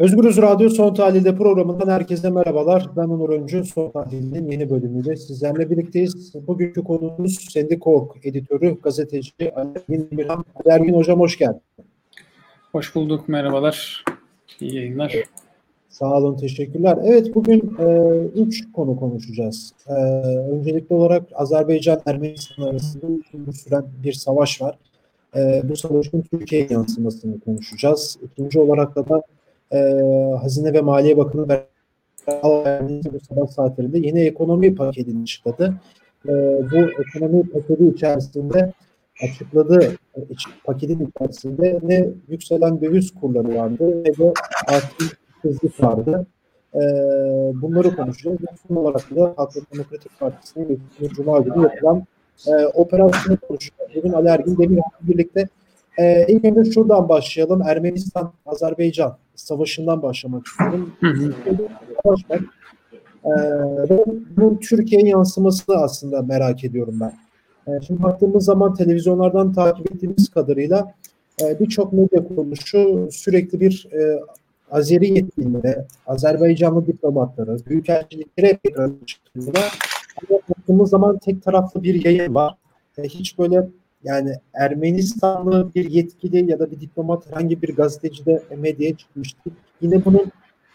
Özgürüz Radyo Son Tahlil'de programından herkese merhabalar. Ben Onur Öncü. Son Tahlil'in yeni bölümüyle sizlerle birlikteyiz. Bugünkü konuğumuz Sendikork editörü, gazeteci Ergin Demirhan. Ergin Hocam hoş geldin. Hoş bulduk, merhabalar. İyi yayınlar. Sağ olun, teşekkürler. Evet, bugün e, üç konu konuşacağız. E, öncelikli olarak Azerbaycan-Ermenistan arasında süren bir savaş var. E, bu savaşın Türkiye yansımasını konuşacağız. İkinci olarak da e, Hazine ve Maliye Bakanı bu sabah saatlerinde yeni ekonomi paketini açıkladı. E, bu ekonomi paketi içerisinde açıkladığı paketin içerisinde ne yükselen döviz kurları vardı ne de artık hızlık vardı. E, bunları konuşacağız. Son olarak da Halk Demokratik Partisi'nin Cuma günü yapılan e, operasyonu konuşacağız. Bugün Ali Ergin Demirhan'la birlikte e, ilk önce şuradan başlayalım. Ermenistan-Azerbaycan savaşından başlamak istiyorum. Savaş var. Ee, bunun Türkiye yansımasını aslında merak ediyorum ben. Ee, şimdi baktığımız zaman televizyonlardan takip ettiğimiz kadarıyla e, birçok medya kuruluşu sürekli bir e, Azeri yetkililere, Azerbaycanlı hep ekran çıkıyorlar. Ama baktığımız zaman tek taraflı bir yayın var. E, hiç böyle yani Ermenistanlı bir yetkili ya da bir diplomat herhangi bir gazeteci de medyaya çıkmıştı. Yine bunun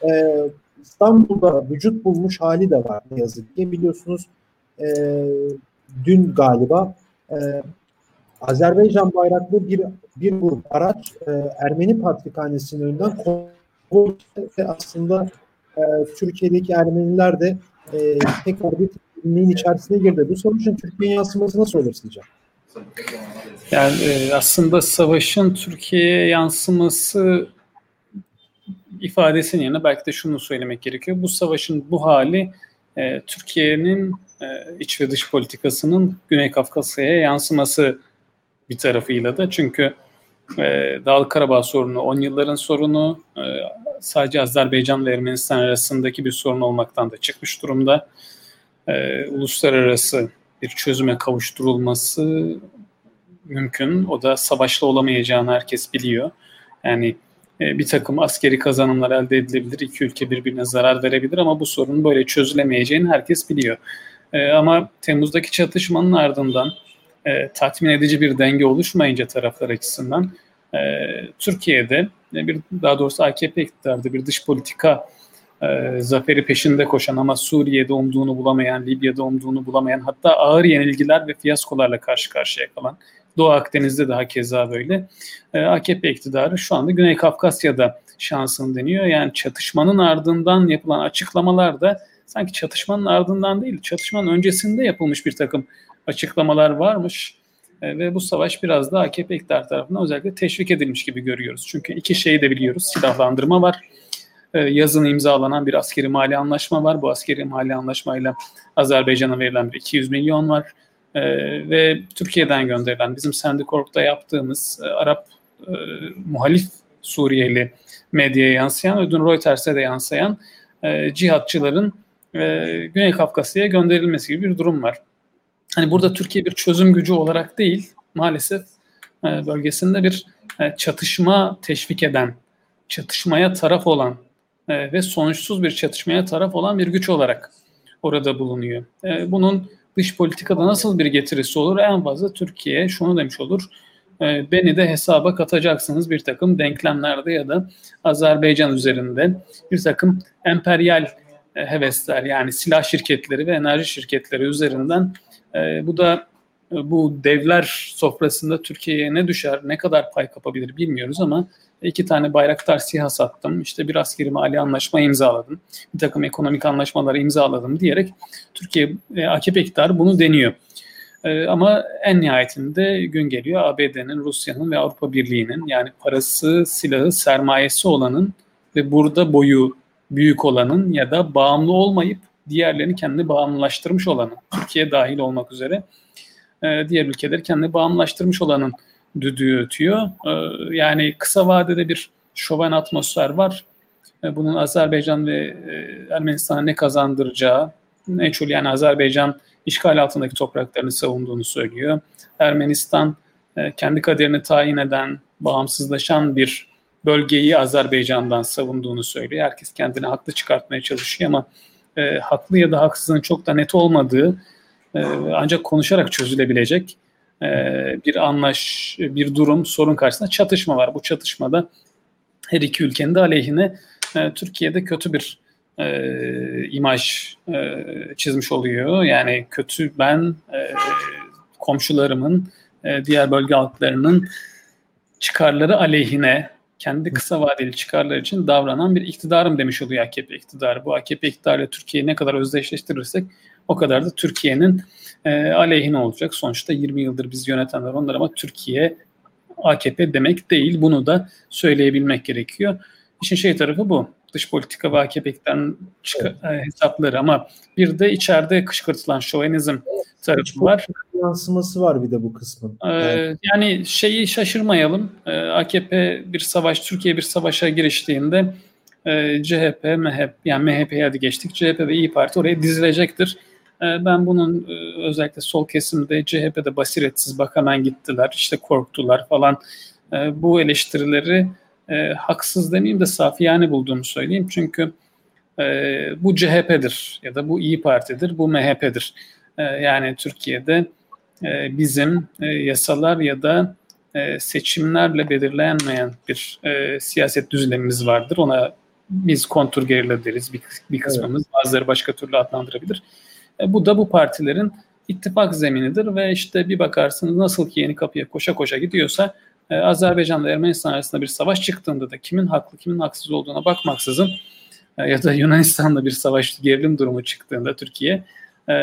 e, İstanbul'da vücut bulmuş hali de var ne yazık ki. Biliyorsunuz e, dün galiba e, Azerbaycan bayraklı bir bir grup araç e, Ermeni Patrikhanesi'nin önünden ve aslında e, Türkiye'deki Ermeniler de e, tekrar bir içerisine girdi. Bu sonuçun Türkiye yansıması nasıl olur sizce? Yani e, aslında savaşın Türkiye'ye yansıması ifadesinin yerine belki de şunu söylemek gerekiyor. Bu savaşın bu hali e, Türkiye'nin e, iç ve dış politikasının Güney Kafkasya'ya yansıması bir tarafıyla da. Çünkü e, Dağlık Karabağ sorunu 10 yılların sorunu sadece Azerbaycan ve Ermenistan arasındaki bir sorun olmaktan da çıkmış durumda. Uluslararası bir çözüme kavuşturulması mümkün. O da savaşla olamayacağını herkes biliyor. Yani e, bir takım askeri kazanımlar elde edilebilir. İki ülke birbirine zarar verebilir ama bu sorunun böyle çözülemeyeceğini herkes biliyor. E, ama Temmuz'daki çatışmanın ardından e, tatmin edici bir denge oluşmayınca taraflar açısından Türkiye'de bir daha doğrusu AKP iktidarda bir dış politika e, zaferi peşinde koşan ama Suriye'de umduğunu bulamayan, Libya'da umduğunu bulamayan hatta ağır yenilgiler ve fiyaskolarla karşı karşıya kalan Doğu Akdeniz'de daha keza böyle. E, AKP iktidarı şu anda Güney Kafkasya'da şansını deniyor. Yani çatışmanın ardından yapılan açıklamalar da sanki çatışmanın ardından değil, çatışmanın öncesinde yapılmış bir takım açıklamalar varmış. E, ve bu savaş biraz da AKP iktidar tarafından özellikle teşvik edilmiş gibi görüyoruz. Çünkü iki şeyi de biliyoruz. Silahlandırma var yazın imzalanan bir askeri mali anlaşma var. Bu askeri mali anlaşmayla Azerbaycan'a verilen bir 200 milyon var. E, ve Türkiye'den gönderilen bizim Sendikorp'ta yaptığımız e, Arap e, muhalif Suriyeli medyaya yansıyan ve dün Reuters'e de yansıyan e, cihatçıların Güney Kafkasya'ya gönderilmesi gibi bir durum var. Hani burada Türkiye bir çözüm gücü olarak değil maalesef bölgesinde bir çatışma teşvik eden, çatışmaya taraf olan e, ve sonuçsuz bir çatışmaya taraf olan bir güç olarak orada bulunuyor. E, bunun dış politikada nasıl bir getirisi olur? En fazla Türkiye şunu demiş olur. E, beni de hesaba katacaksınız bir takım denklemlerde ya da Azerbaycan üzerinde bir takım emperyal e, hevesler yani silah şirketleri ve enerji şirketleri üzerinden e, bu da bu devler sofrasında Türkiye'ye ne düşer, ne kadar pay kapabilir bilmiyoruz ama iki tane Bayraktar SİHA sattım, işte bir askeri mali anlaşma imzaladım, bir takım ekonomik anlaşmaları imzaladım diyerek Türkiye e, AKP iktidarı bunu deniyor. E, ama en nihayetinde gün geliyor ABD'nin, Rusya'nın ve Avrupa Birliği'nin yani parası, silahı, sermayesi olanın ve burada boyu büyük olanın ya da bağımlı olmayıp diğerlerini kendini bağımlılaştırmış olanın, Türkiye dahil olmak üzere e, diğer ülkeleri kendini bağımlılaştırmış olanın düdüğü ötüyor. Ee, yani kısa vadede bir şoven atmosfer var. Ee, bunun Azerbaycan ve e, Ermenistan'a ne kazandıracağı, ne çok yani Azerbaycan işgal altındaki topraklarını savunduğunu söylüyor. Ermenistan e, kendi kaderini tayin eden, bağımsızlaşan bir bölgeyi Azerbaycan'dan savunduğunu söylüyor. Herkes kendini haklı çıkartmaya çalışıyor ama e, haklı ya da haksızın çok da net olmadığı e, ancak konuşarak çözülebilecek e, bir anlaş, bir durum, sorun karşısında çatışma var. Bu çatışmada her iki ülkenin de aleyhine e, Türkiye'de kötü bir e, imaj e, çizmiş oluyor. Yani kötü ben e, komşularımın, e, diğer bölge halklarının çıkarları aleyhine kendi kısa vadeli çıkarlar için davranan bir iktidarım demiş oluyor AKP iktidarı. Bu AKP iktidarıyla Türkiye'yi ne kadar özdeşleştirirsek o kadar da Türkiye'nin e, aleyhine olacak. Sonuçta 20 yıldır biz yönetenler onlar ama Türkiye AKP demek değil. Bunu da söyleyebilmek gerekiyor. İşin şey tarafı bu. Dış politika ve AKP'den evet. E, hesapları ama bir de içeride kışkırtılan şovenizm tarafı var. Yansıması var bir de bu kısmın. Ee, yani şeyi şaşırmayalım. Ee, AKP bir savaş, Türkiye bir savaşa giriştiğinde e, CHP, MHP, yani MHP'ye hadi geçtik. CHP ve İyi Parti oraya dizilecektir. E, ben bunun e, özellikle sol kesimde CHP'de basiretsiz bak hemen gittiler, işte korktular falan. E, bu eleştirileri e, haksız demeyeyim de safiyane bulduğumu söyleyeyim. Çünkü e, bu CHP'dir ya da bu İyi Parti'dir, bu MHP'dir. E, yani Türkiye'de bizim yasalar ya da seçimlerle belirlenmeyen bir siyaset düzlemimiz vardır. Ona biz kontur gerilla deriz bir, bir kısmımız. Evet. Bazıları başka türlü adlandırabilir. E, bu da bu partilerin ittifak zeminidir ve işte bir bakarsınız nasıl ki yeni kapıya koşa koşa gidiyorsa e, Azerbaycan ile Ermenistan arasında bir savaş çıktığında da kimin haklı kimin haksız olduğuna bakmaksızın e, ya da Yunanistan'da bir savaş gerilim durumu çıktığında Türkiye e,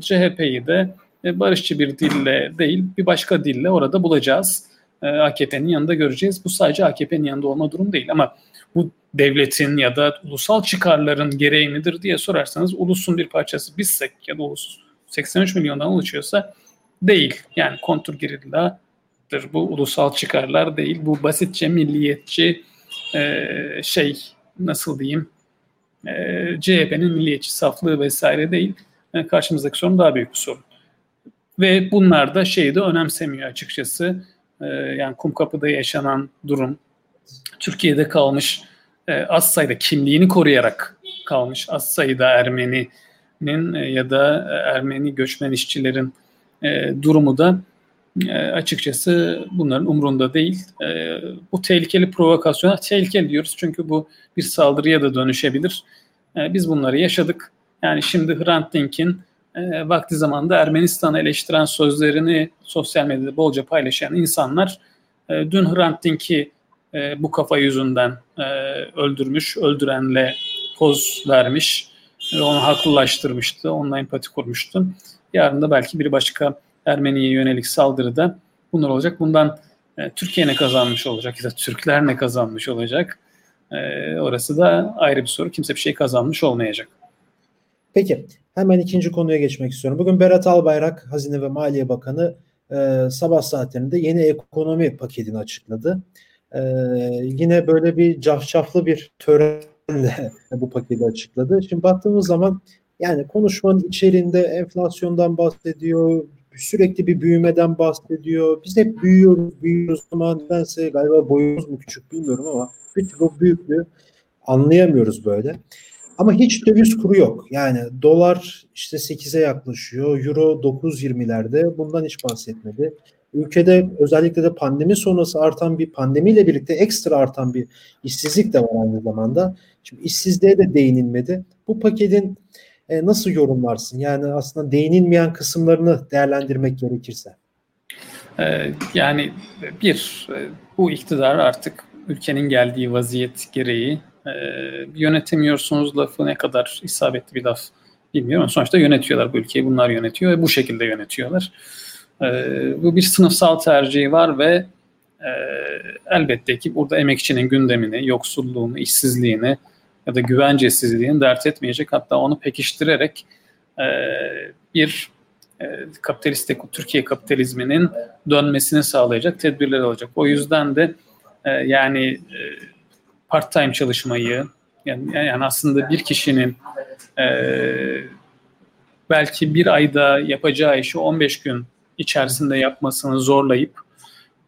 CHP'yi de e, barışçı bir dille değil bir başka dille orada bulacağız. E, AKP'nin yanında göreceğiz. Bu sadece AKP'nin yanında olma durum değil ama bu devletin ya da ulusal çıkarların gereği midir diye sorarsanız ulusun bir parçası bizsek ya da ulus 83 milyondan oluşuyorsa değil. Yani kontur gerilladır bu ulusal çıkarlar değil. Bu basitçe milliyetçi e, şey nasıl diyeyim e, CHP'nin milliyetçi saflığı vesaire değil. Yani karşımızdaki sorun daha büyük bir sorun. Ve bunlar da şeyi de önemsemiyor açıkçası. E, yani Kumkapı'da yaşanan durum Türkiye'de kalmış e, az sayıda kimliğini koruyarak kalmış az sayıda Ermeni'nin e, ya da e, Ermeni göçmen işçilerin e, durumu da e, açıkçası bunların umrunda değil. E, bu tehlikeli provokasyona tehlikeli diyoruz çünkü bu bir saldırıya da dönüşebilir. E, biz bunları yaşadık. Yani şimdi Hrant Dink'in e, vakti zamanında Ermenistan'ı eleştiren sözlerini sosyal medyada bolca paylaşan insanlar e, dün Hrant Dink'i e, bu kafa yüzünden e, öldürmüş, öldürenle poz vermiş ve onu haklılaştırmıştı, onunla empati kurmuştu. Yarın da belki bir başka Ermeniye yönelik saldırıda bunlar olacak. Bundan e, Türkiye ne kazanmış olacak ya da Türkler ne kazanmış olacak? E, orası da ayrı bir soru. Kimse bir şey kazanmış olmayacak. Peki hemen ikinci konuya geçmek istiyorum. Bugün Berat Albayrak Hazine ve Maliye Bakanı e, sabah saatlerinde yeni ekonomi paketini açıkladı. Ee, yine böyle bir cafcaflı bir törenle bu paketi açıkladı. Şimdi baktığımız zaman yani konuşmanın içerisinde enflasyondan bahsediyor, sürekli bir büyümeden bahsediyor. Biz hep büyüyoruz, büyüyoruz ama nedense galiba boyumuz mu küçük bilmiyorum ama bir türlü büyüklüğü anlayamıyoruz böyle. Ama hiç döviz kuru yok. Yani dolar işte 8'e yaklaşıyor, euro 9.20'lerde bundan hiç bahsetmedi ülkede özellikle de pandemi sonrası artan bir pandemiyle birlikte ekstra artan bir işsizlik de var aynı zamanda. Şimdi işsizliğe de değinilmedi. Bu paketin e, nasıl yorumlarsın? Yani aslında değinilmeyen kısımlarını değerlendirmek gerekirse. Ee, yani bir, e, bu iktidar artık ülkenin geldiği vaziyet gereği e, yönetemiyorsunuz lafı ne kadar isabetli bir laf bilmiyorum sonuçta yönetiyorlar bu ülkeyi. Bunlar yönetiyor ve bu şekilde yönetiyorlar. E, bu bir sınıfsal tercihi var ve e, elbette ki burada emekçinin gündemini, yoksulluğunu, işsizliğini ya da güvencesizliğini dert etmeyecek. Hatta onu pekiştirerek e, bir e, kapitalist, Türkiye kapitalizminin dönmesini sağlayacak tedbirler alacak. O yüzden de e, yani e, part-time çalışmayı, yani, yani aslında bir kişinin e, belki bir ayda yapacağı işi 15 gün içerisinde yapmasını zorlayıp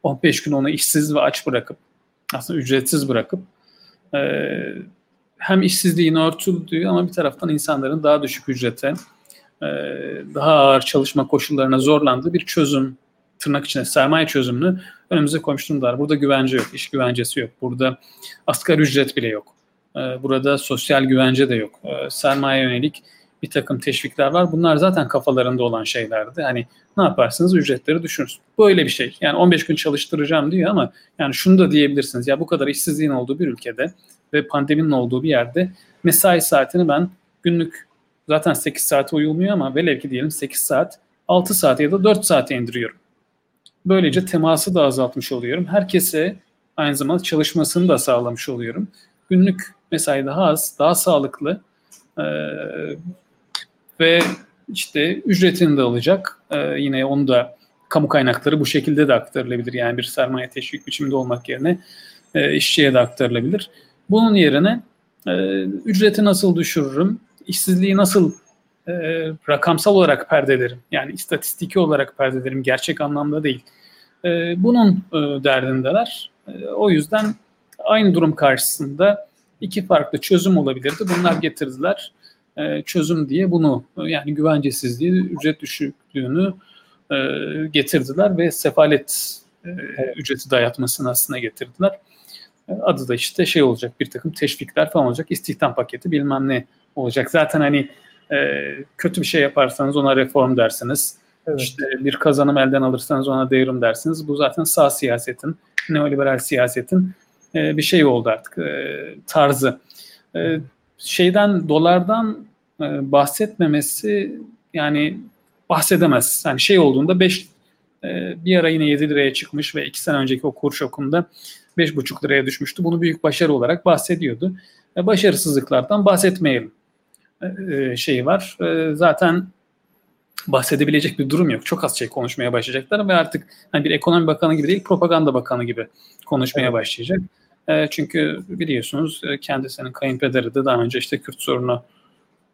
15 gün onu işsiz ve aç bırakıp aslında ücretsiz bırakıp e, hem işsizliğini örtüldüğü ama bir taraftan insanların daha düşük ücrete, e, daha ağır çalışma koşullarına zorlandığı bir çözüm, tırnak içinde sermaye çözümünü önümüze koymuş durumdalar. Burada güvence yok, iş güvencesi yok. Burada asgari ücret bile yok. E, burada sosyal güvence de yok. E, sermaye yönelik bir takım teşvikler var. Bunlar zaten kafalarında olan şeylerdi. Hani ne yaparsınız ücretleri düşürürsünüz. Böyle bir şey. Yani 15 gün çalıştıracağım diyor ama yani şunu da diyebilirsiniz. Ya bu kadar işsizliğin olduğu bir ülkede ve pandeminin olduğu bir yerde mesai saatini ben günlük zaten 8 saate uyulmuyor ama velev ki diyelim 8 saat 6 saate ya da 4 saate indiriyorum. Böylece teması da azaltmış oluyorum. Herkese aynı zamanda çalışmasını da sağlamış oluyorum. Günlük mesai daha az, daha sağlıklı ee, ve işte ücretini de alacak. Ee, yine onu da kamu kaynakları bu şekilde de aktarılabilir. Yani bir sermaye teşvik biçiminde olmak yerine e, işçiye de aktarılabilir. Bunun yerine e, ücreti nasıl düşürürüm, işsizliği nasıl e, rakamsal olarak perdelerim, yani istatistiki olarak perdelerim, gerçek anlamda değil. E, bunun e, derdindeler. E, o yüzden aynı durum karşısında iki farklı çözüm olabilirdi. Bunlar getirdiler. E, çözüm diye bunu yani güvencesizliği, ücret düşüklüğünü e, getirdiler ve sefalet e, ücreti dayatmasını aslında getirdiler. E, adı da işte şey olacak bir takım teşvikler falan olacak. istihdam paketi bilmem ne olacak. Zaten hani e, kötü bir şey yaparsanız ona reform dersiniz. Evet. İşte bir kazanım elden alırsanız ona devrim dersiniz. Bu zaten sağ siyasetin, neoliberal siyasetin e, bir şey oldu artık e, tarzı. E, şeyden dolardan e, bahsetmemesi yani bahsedemez. Yani şey olduğunda 5 e, bir ara yine 7 liraya çıkmış ve 2 sene önceki o kur şokunda 5,5 liraya düşmüştü. Bunu büyük başarı olarak bahsediyordu. E, başarısızlıklardan bahsetmeyelim e, şeyi var. E, zaten bahsedebilecek bir durum yok. Çok az şey konuşmaya başlayacaklar ve artık hani bir ekonomi bakanı gibi değil propaganda bakanı gibi konuşmaya evet. başlayacak. E, çünkü biliyorsunuz e, kendisinin kayınpederi de daha önce işte Kürt sorunu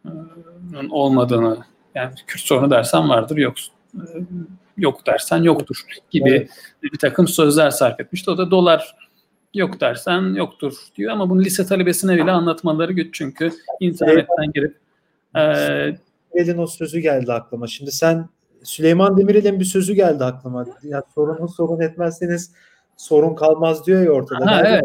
e, olmadığını yani Kürt sorunu dersen vardır yok e, yok dersen yoktur gibi evet. bir takım sözler sarf etmişti. O da dolar yok dersen yoktur diyor ama bunu lise talebesine bile anlatmaları güç çünkü internetten girip e, Demirel'in o sözü geldi aklıma. Şimdi sen Süleyman Demirel'in bir sözü geldi aklıma. Ya sorunu sorun etmezseniz sorun kalmaz diyor ya ortada. Ha, evet.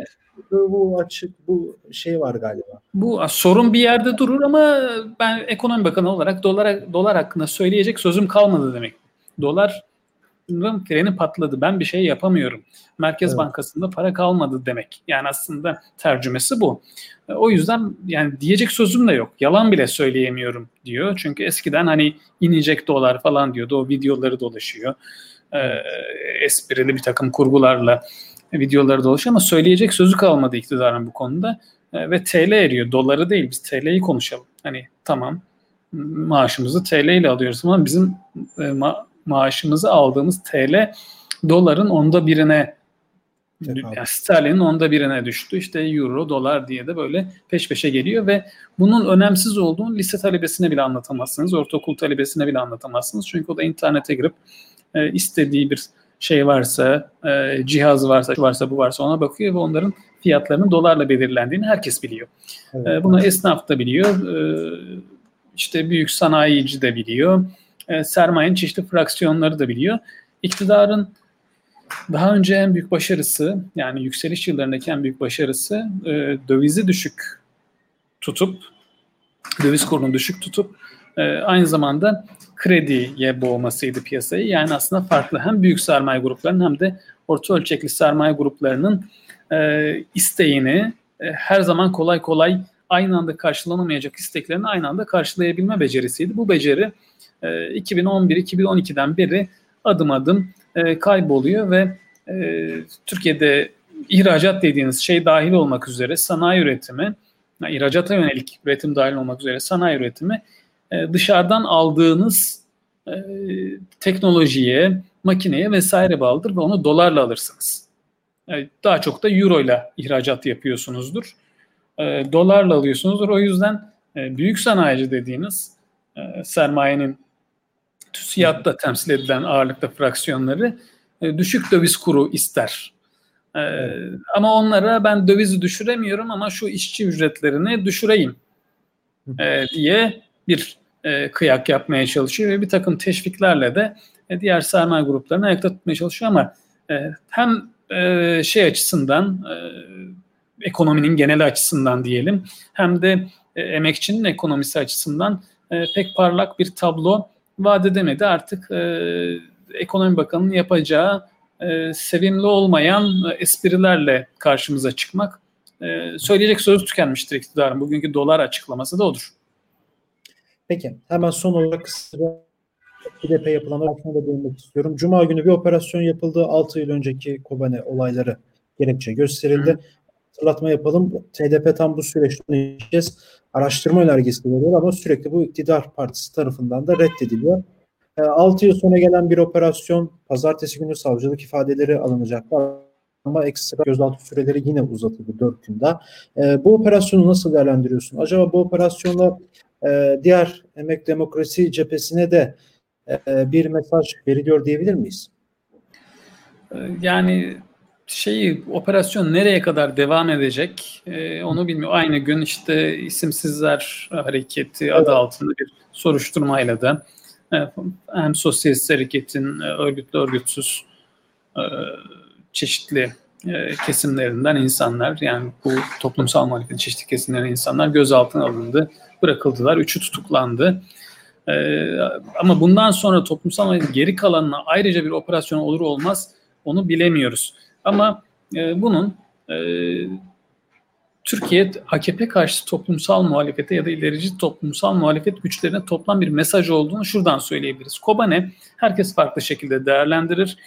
Bu açık bu şey var galiba. Bu sorun bir yerde durur ama ben ekonomi bakanı olarak dolar dolar hakkında söyleyecek sözüm kalmadı demek. Dolar freni patladı. Ben bir şey yapamıyorum. Merkez evet. Bankası'nda para kalmadı demek. Yani aslında tercümesi bu. O yüzden yani diyecek sözüm de yok. Yalan bile söyleyemiyorum diyor. Çünkü eskiden hani inecek dolar falan diyordu. O videoları dolaşıyor. Ee, esprili bir takım kurgularla videoları dolaşıyor ama söyleyecek sözü kalmadı iktidarın bu konuda. Ee, ve TL eriyor. Doları değil. Biz TL'yi konuşalım. Hani tamam maaşımızı TL ile alıyoruz ama bizim e, ma- maaşımızı aldığımız TL doların onda birine yani sterlinin onda birine düştü. İşte euro, dolar diye de böyle peş peşe geliyor ve bunun önemsiz olduğunu lise talebesine bile anlatamazsınız. Ortaokul talebesine bile anlatamazsınız. Çünkü o da internete girip e, istediği bir şey varsa, e, cihaz varsa, varsa bu varsa ona bakıyor ve onların fiyatlarının dolarla belirlendiğini herkes biliyor. Evet. E, bunu esnaf da biliyor. E, işte büyük sanayici de biliyor e, sermayenin çeşitli fraksiyonları da biliyor. İktidarın daha önce en büyük başarısı yani yükseliş yıllarındaki en büyük başarısı e, dövizi düşük tutup döviz kurunu düşük tutup e, aynı zamanda krediye boğmasıydı piyasayı. Yani aslında farklı hem büyük sermaye gruplarının hem de orta ölçekli sermaye gruplarının e, isteğini e, her zaman kolay kolay aynı anda karşılanamayacak isteklerini aynı anda karşılayabilme becerisiydi. Bu beceri 2011-2012'den e, beri adım adım e, kayboluyor ve e, Türkiye'de ihracat dediğiniz şey dahil olmak üzere sanayi üretimi, yani ihracata yönelik üretim dahil olmak üzere sanayi üretimi dışarıdan aldığınız teknolojiye, makineye vesaire bağlıdır ve onu dolarla alırsınız. Daha çok da euro ile ihracat yapıyorsunuzdur. Dolarla alıyorsunuzdur. O yüzden büyük sanayici dediğiniz sermayenin TÜSİAD'da temsil edilen ağırlıkta fraksiyonları e, düşük döviz kuru ister. Ama onlara ben dövizi düşüremiyorum ama şu işçi ücretlerini düşüreyim e, diye bir e, kıyak yapmaya çalışıyor ve bir takım teşviklerle de e, diğer sermaye gruplarını ayakta tutmaya çalışıyor ama e, hem e, şey açısından e, ekonominin genel açısından diyelim hem de e, emekçinin ekonomisi açısından e, pek parlak bir tablo vaat edemedi. Artık e, Ekonomi Bakanı'nın yapacağı e, sevimli olmayan e, esprilerle karşımıza çıkmak. E, söyleyecek sözü tükenmiştir iktidarın. Bugünkü dolar açıklaması da odur. Peki hemen son olarak kısaca HDP yapılanlar hakkında da değinmek istiyorum. Cuma günü bir operasyon yapıldı. 6 yıl önceki Kobane olayları gerekçe gösterildi. Hı. Hatırlatma yapalım. TDP tam bu süreçte ilk kez araştırma önergesi veriyor ama sürekli bu iktidar partisi tarafından da reddediliyor. 6 yıl sonra gelen bir operasyon pazartesi günü savcılık ifadeleri alınacak ama ekstra gözaltı süreleri yine uzatıldı 4 günde. E, bu operasyonu nasıl değerlendiriyorsun? Acaba bu operasyonla e, diğer emek demokrasi cephesine de e, bir mesaj veriliyor diyebilir miyiz? Yani şeyi operasyon nereye kadar devam edecek e, onu bilmiyor. Aynı gün işte isimsizler hareketi adı altında bir soruşturmayla da hem sosyalist hareketin e, örgütlü örgütsüz e, çeşitli e, kesimlerinden insanlar yani bu toplumsal muhalefetin çeşitli kesimlerinden insanlar gözaltına alındı, bırakıldılar, üçü tutuklandı. Ama bundan sonra toplumsal geri kalanına ayrıca bir operasyon olur olmaz onu bilemiyoruz. Ama bunun Türkiye AKP karşı toplumsal muhalefete ya da ilerici toplumsal muhalefet güçlerine toplam bir mesaj olduğunu şuradan söyleyebiliriz. Kobane herkes farklı şekilde değerlendirir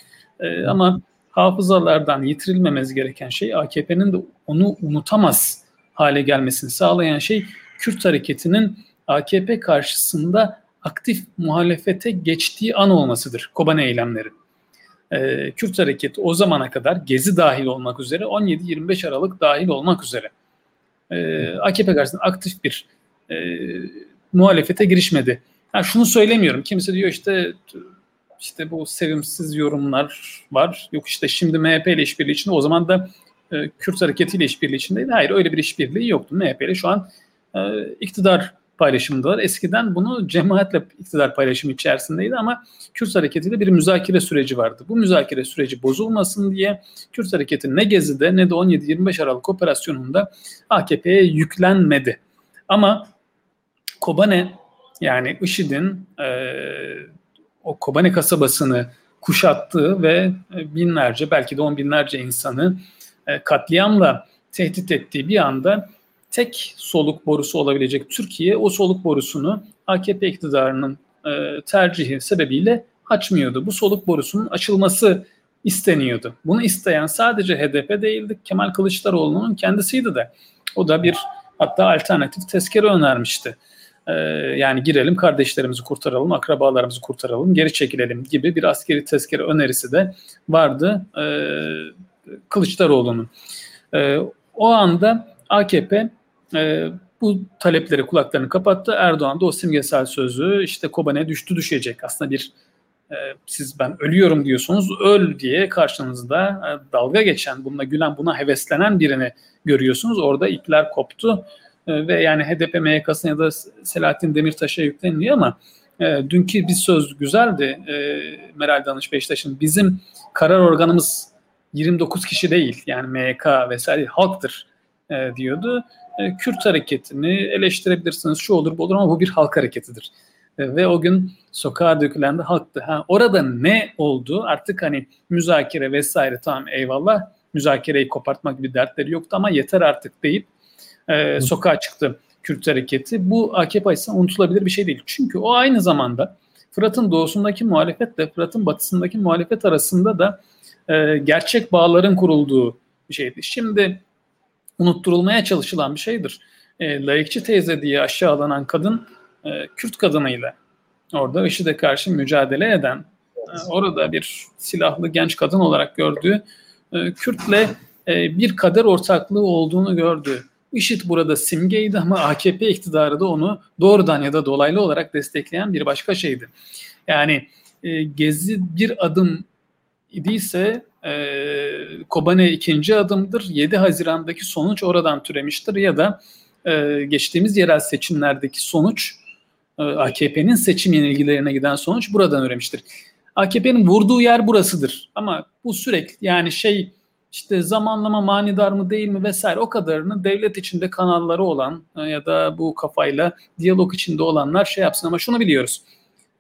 ee, ama hafızalardan yitirilmemesi gereken şey AKP'nin de onu unutamaz hale gelmesini sağlayan şey Kürt hareketinin AKP karşısında aktif muhalefete geçtiği an olmasıdır Kobane eylemleri. Ee, Kürt hareketi o zamana kadar Gezi dahil olmak üzere 17-25 Aralık dahil olmak üzere e, AKP karşısında aktif bir e, muhalefete girişmedi. Ha, şunu söylemiyorum. Kimse diyor işte işte bu sevimsiz yorumlar var. Yok işte şimdi MHP ile işbirliği içinde o zaman da e, Kürt hareketiyle işbirliği içindeydi. Hayır öyle bir işbirliği yoktu. MHP ile şu an e, iktidar paylaşımındalar. Eskiden bunu cemaatle iktidar paylaşımı içerisindeydi ama Kürt hareketiyle bir müzakere süreci vardı. Bu müzakere süreci bozulmasın diye Kürt hareketi ne Gezi'de ne de 17-25 Aralık operasyonunda AKP'ye yüklenmedi. Ama Kobane yani IŞİD'in e, o Kobane kasabasını kuşattığı ve binlerce belki de on binlerce insanı e, katliamla tehdit ettiği bir anda tek soluk borusu olabilecek Türkiye o soluk borusunu AKP iktidarının e, tercihi sebebiyle açmıyordu. Bu soluk borusunun açılması isteniyordu. Bunu isteyen sadece HDP değildi. Kemal Kılıçdaroğlu'nun kendisiydi de. O da bir hatta alternatif tezkere önermişti. Ee, yani girelim kardeşlerimizi kurtaralım, akrabalarımızı kurtaralım, geri çekilelim gibi bir askeri tezkere önerisi de vardı e, Kılıçdaroğlu'nun. E, o anda AKP e, bu talepleri kulaklarını kapattı. Erdoğan da o simgesel sözü işte Kobane düştü düşecek. Aslında bir e, siz ben ölüyorum diyorsunuz öl diye karşınızda e, dalga geçen, bununla gülen, buna heveslenen birini görüyorsunuz. Orada ipler koptu e, ve yani HDP MYK'sına ya da Selahattin Demirtaş'a yükleniliyor ama e, dünkü bir söz güzeldi e, Meral Danış Beştaş'ın. Bizim karar organımız 29 kişi değil yani MYK vesaire halktır e, diyordu. E, Kürt hareketini eleştirebilirsiniz. Şu olur bu olur ama bu bir halk hareketidir. E, ve o gün sokağa dökülen de halktı. Ha, orada ne oldu? Artık hani müzakere vesaire tamam eyvallah. Müzakereyi kopartmak gibi dertleri yoktu ama yeter artık deyip e, sokağa çıktı Kürt hareketi. Bu AKP açısından unutulabilir bir şey değil. Çünkü o aynı zamanda Fırat'ın doğusundaki muhalefetle Fırat'ın batısındaki muhalefet arasında da e, gerçek bağların kurulduğu bir şeydi. Şimdi unutturulmaya çalışılan bir şeydir. E, layıkçı teyze diye aşağılanan kadın e, Kürt kadınıyla orada IŞİD'e karşı mücadele eden e, orada bir silahlı genç kadın olarak gördüğü e, Kürt'le e, bir kader ortaklığı olduğunu gördü. IŞİD burada simgeydi ama AKP iktidarı da onu doğrudan ya da dolaylı olarak destekleyen bir başka şeydi. Yani e, Gezi bir adım idiyse e, Kobane ikinci adımdır. 7 Haziran'daki sonuç oradan türemiştir ya da e, geçtiğimiz yerel seçimlerdeki sonuç e, AKP'nin seçim yenilgilerine giden sonuç buradan üremiştir. AKP'nin vurduğu yer burasıdır. Ama bu sürekli yani şey işte zamanlama manidar mı değil mi vesaire o kadarını devlet içinde kanalları olan e, ya da bu kafayla diyalog içinde olanlar şey yapsın ama şunu biliyoruz.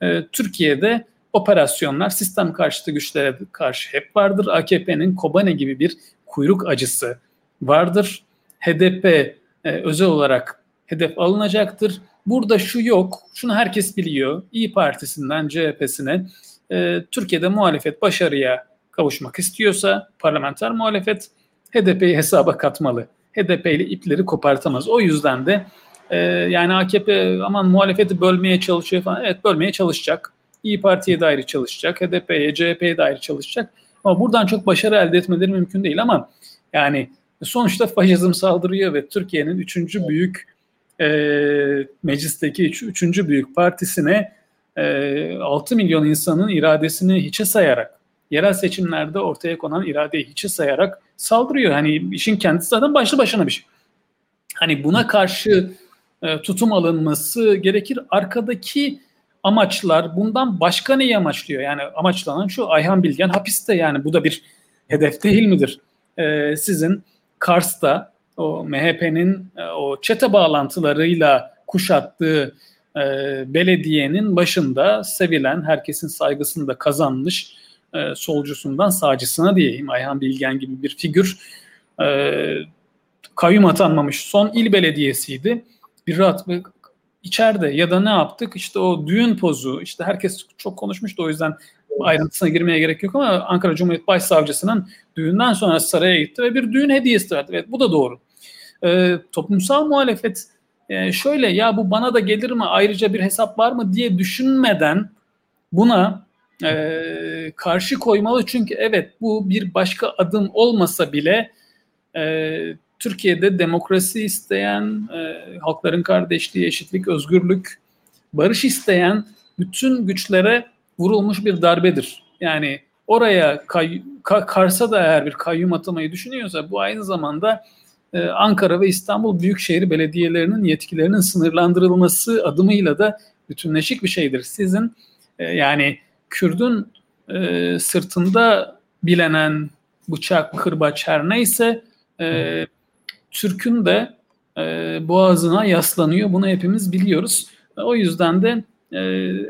E, Türkiye'de operasyonlar sistem karşıtı güçlere karşı hep vardır. AKP'nin Kobane gibi bir kuyruk acısı vardır. HDP e, özel olarak hedef alınacaktır. Burada şu yok, şunu herkes biliyor. İyi Partisi'nden CHP'sine e, Türkiye'de muhalefet başarıya kavuşmak istiyorsa parlamenter muhalefet HDP'yi hesaba katmalı. HDP ile ipleri kopartamaz. O yüzden de e, yani AKP aman muhalefeti bölmeye çalışıyor falan. Evet bölmeye çalışacak. İyi Parti'ye dair çalışacak. HDP'ye, CHP'ye dair çalışacak. Ama buradan çok başarı elde etmeleri mümkün değil ama yani sonuçta faşizm saldırıyor ve Türkiye'nin üçüncü büyük e, meclisteki üç, üçüncü büyük partisine e, 6 milyon insanın iradesini hiçe sayarak yerel seçimlerde ortaya konan iradeyi hiçe sayarak saldırıyor. Hani işin kendisi zaten başlı başına bir şey. Hani buna karşı e, tutum alınması gerekir. Arkadaki amaçlar bundan başka neyi amaçlıyor? Yani amaçlanan şu Ayhan Bilgen hapiste yani bu da bir hedef değil midir? E, sizin Kars'ta o MHP'nin e, o çete bağlantılarıyla kuşattığı e, belediyenin başında sevilen, herkesin saygısını da kazanmış e, solcusundan sağcısına diyeyim Ayhan Bilgen gibi bir figür e, kayyum atanmamış son il belediyesiydi. Bir rahat içeride ya da ne yaptık işte o düğün pozu işte herkes çok konuşmuştu o yüzden ayrıntısına girmeye gerek yok ama Ankara Cumhuriyet Başsavcısının düğünden sonra saraya gitti ve bir düğün hediyesi verdi. Evet bu da doğru. Ee, toplumsal muhalefet e, şöyle ya bu bana da gelir mi ayrıca bir hesap var mı diye düşünmeden buna e, karşı koymalı. Çünkü evet bu bir başka adım olmasa bile e, Türkiye'de demokrasi isteyen, e, halkların kardeşliği, eşitlik, özgürlük, barış isteyen bütün güçlere vurulmuş bir darbedir. Yani oraya kay, ka, Kars'a da eğer bir kayyum atamayı düşünüyorsa bu aynı zamanda e, Ankara ve İstanbul Büyükşehir Belediyelerinin yetkilerinin sınırlandırılması adımıyla da bütünleşik bir şeydir. Sizin e, yani Kürdün e, sırtında bilenen bıçak, kırbaç her neyse e, Türk'ün de e, boğazına yaslanıyor. Bunu hepimiz biliyoruz. O yüzden de e,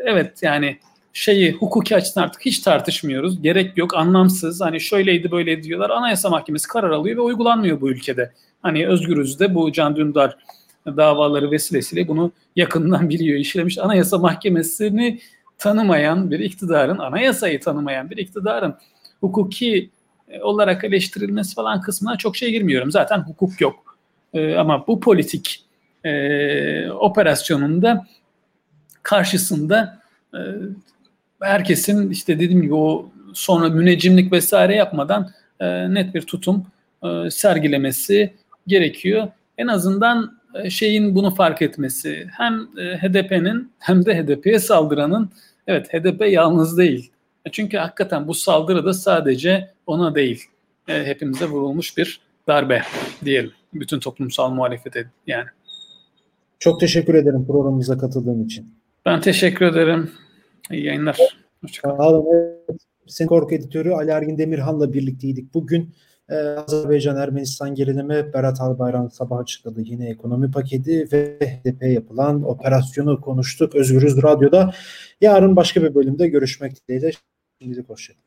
evet yani şeyi hukuki açıdan artık hiç tartışmıyoruz. Gerek yok, anlamsız. Hani şöyleydi böyle diyorlar. Anayasa Mahkemesi karar alıyor ve uygulanmıyor bu ülkede. Hani Özgürüz de bu Can Dündar davaları vesilesiyle bunu yakından biliyor, işlemiş. Anayasa Mahkemesi'ni tanımayan bir iktidarın, anayasayı tanımayan bir iktidarın hukuki olarak eleştirilmesi falan kısmına çok şey girmiyorum. Zaten hukuk yok. E, ama bu politik e, operasyonunda karşısında e, herkesin işte dediğim gibi o sonra müneccimlik vesaire yapmadan e, net bir tutum e, sergilemesi gerekiyor. En azından e, şeyin bunu fark etmesi hem e, HDP'nin hem de HDP'ye saldıranın evet HDP yalnız değil. E, çünkü hakikaten bu saldırı da sadece ona değil. Hepimize vurulmuş bir darbe diyelim. Bütün toplumsal muhalefete yani. Çok teşekkür ederim programımıza katıldığın için. Ben teşekkür ederim. İyi yayınlar. Hoşçakalın. Sağ olun. Evet. Sen Korku Editörü Ali Ergin Demirhan'la birlikteydik. Bugün ee, Azerbaycan-Ermenistan gerileme Berat Albayrak sabah açıkladı yine ekonomi paketi ve HDP yapılan operasyonu konuştuk Özgürüz Radyo'da. Yarın başka bir bölümde görüşmek dileğiyle. Şimdilik hoşçakalın.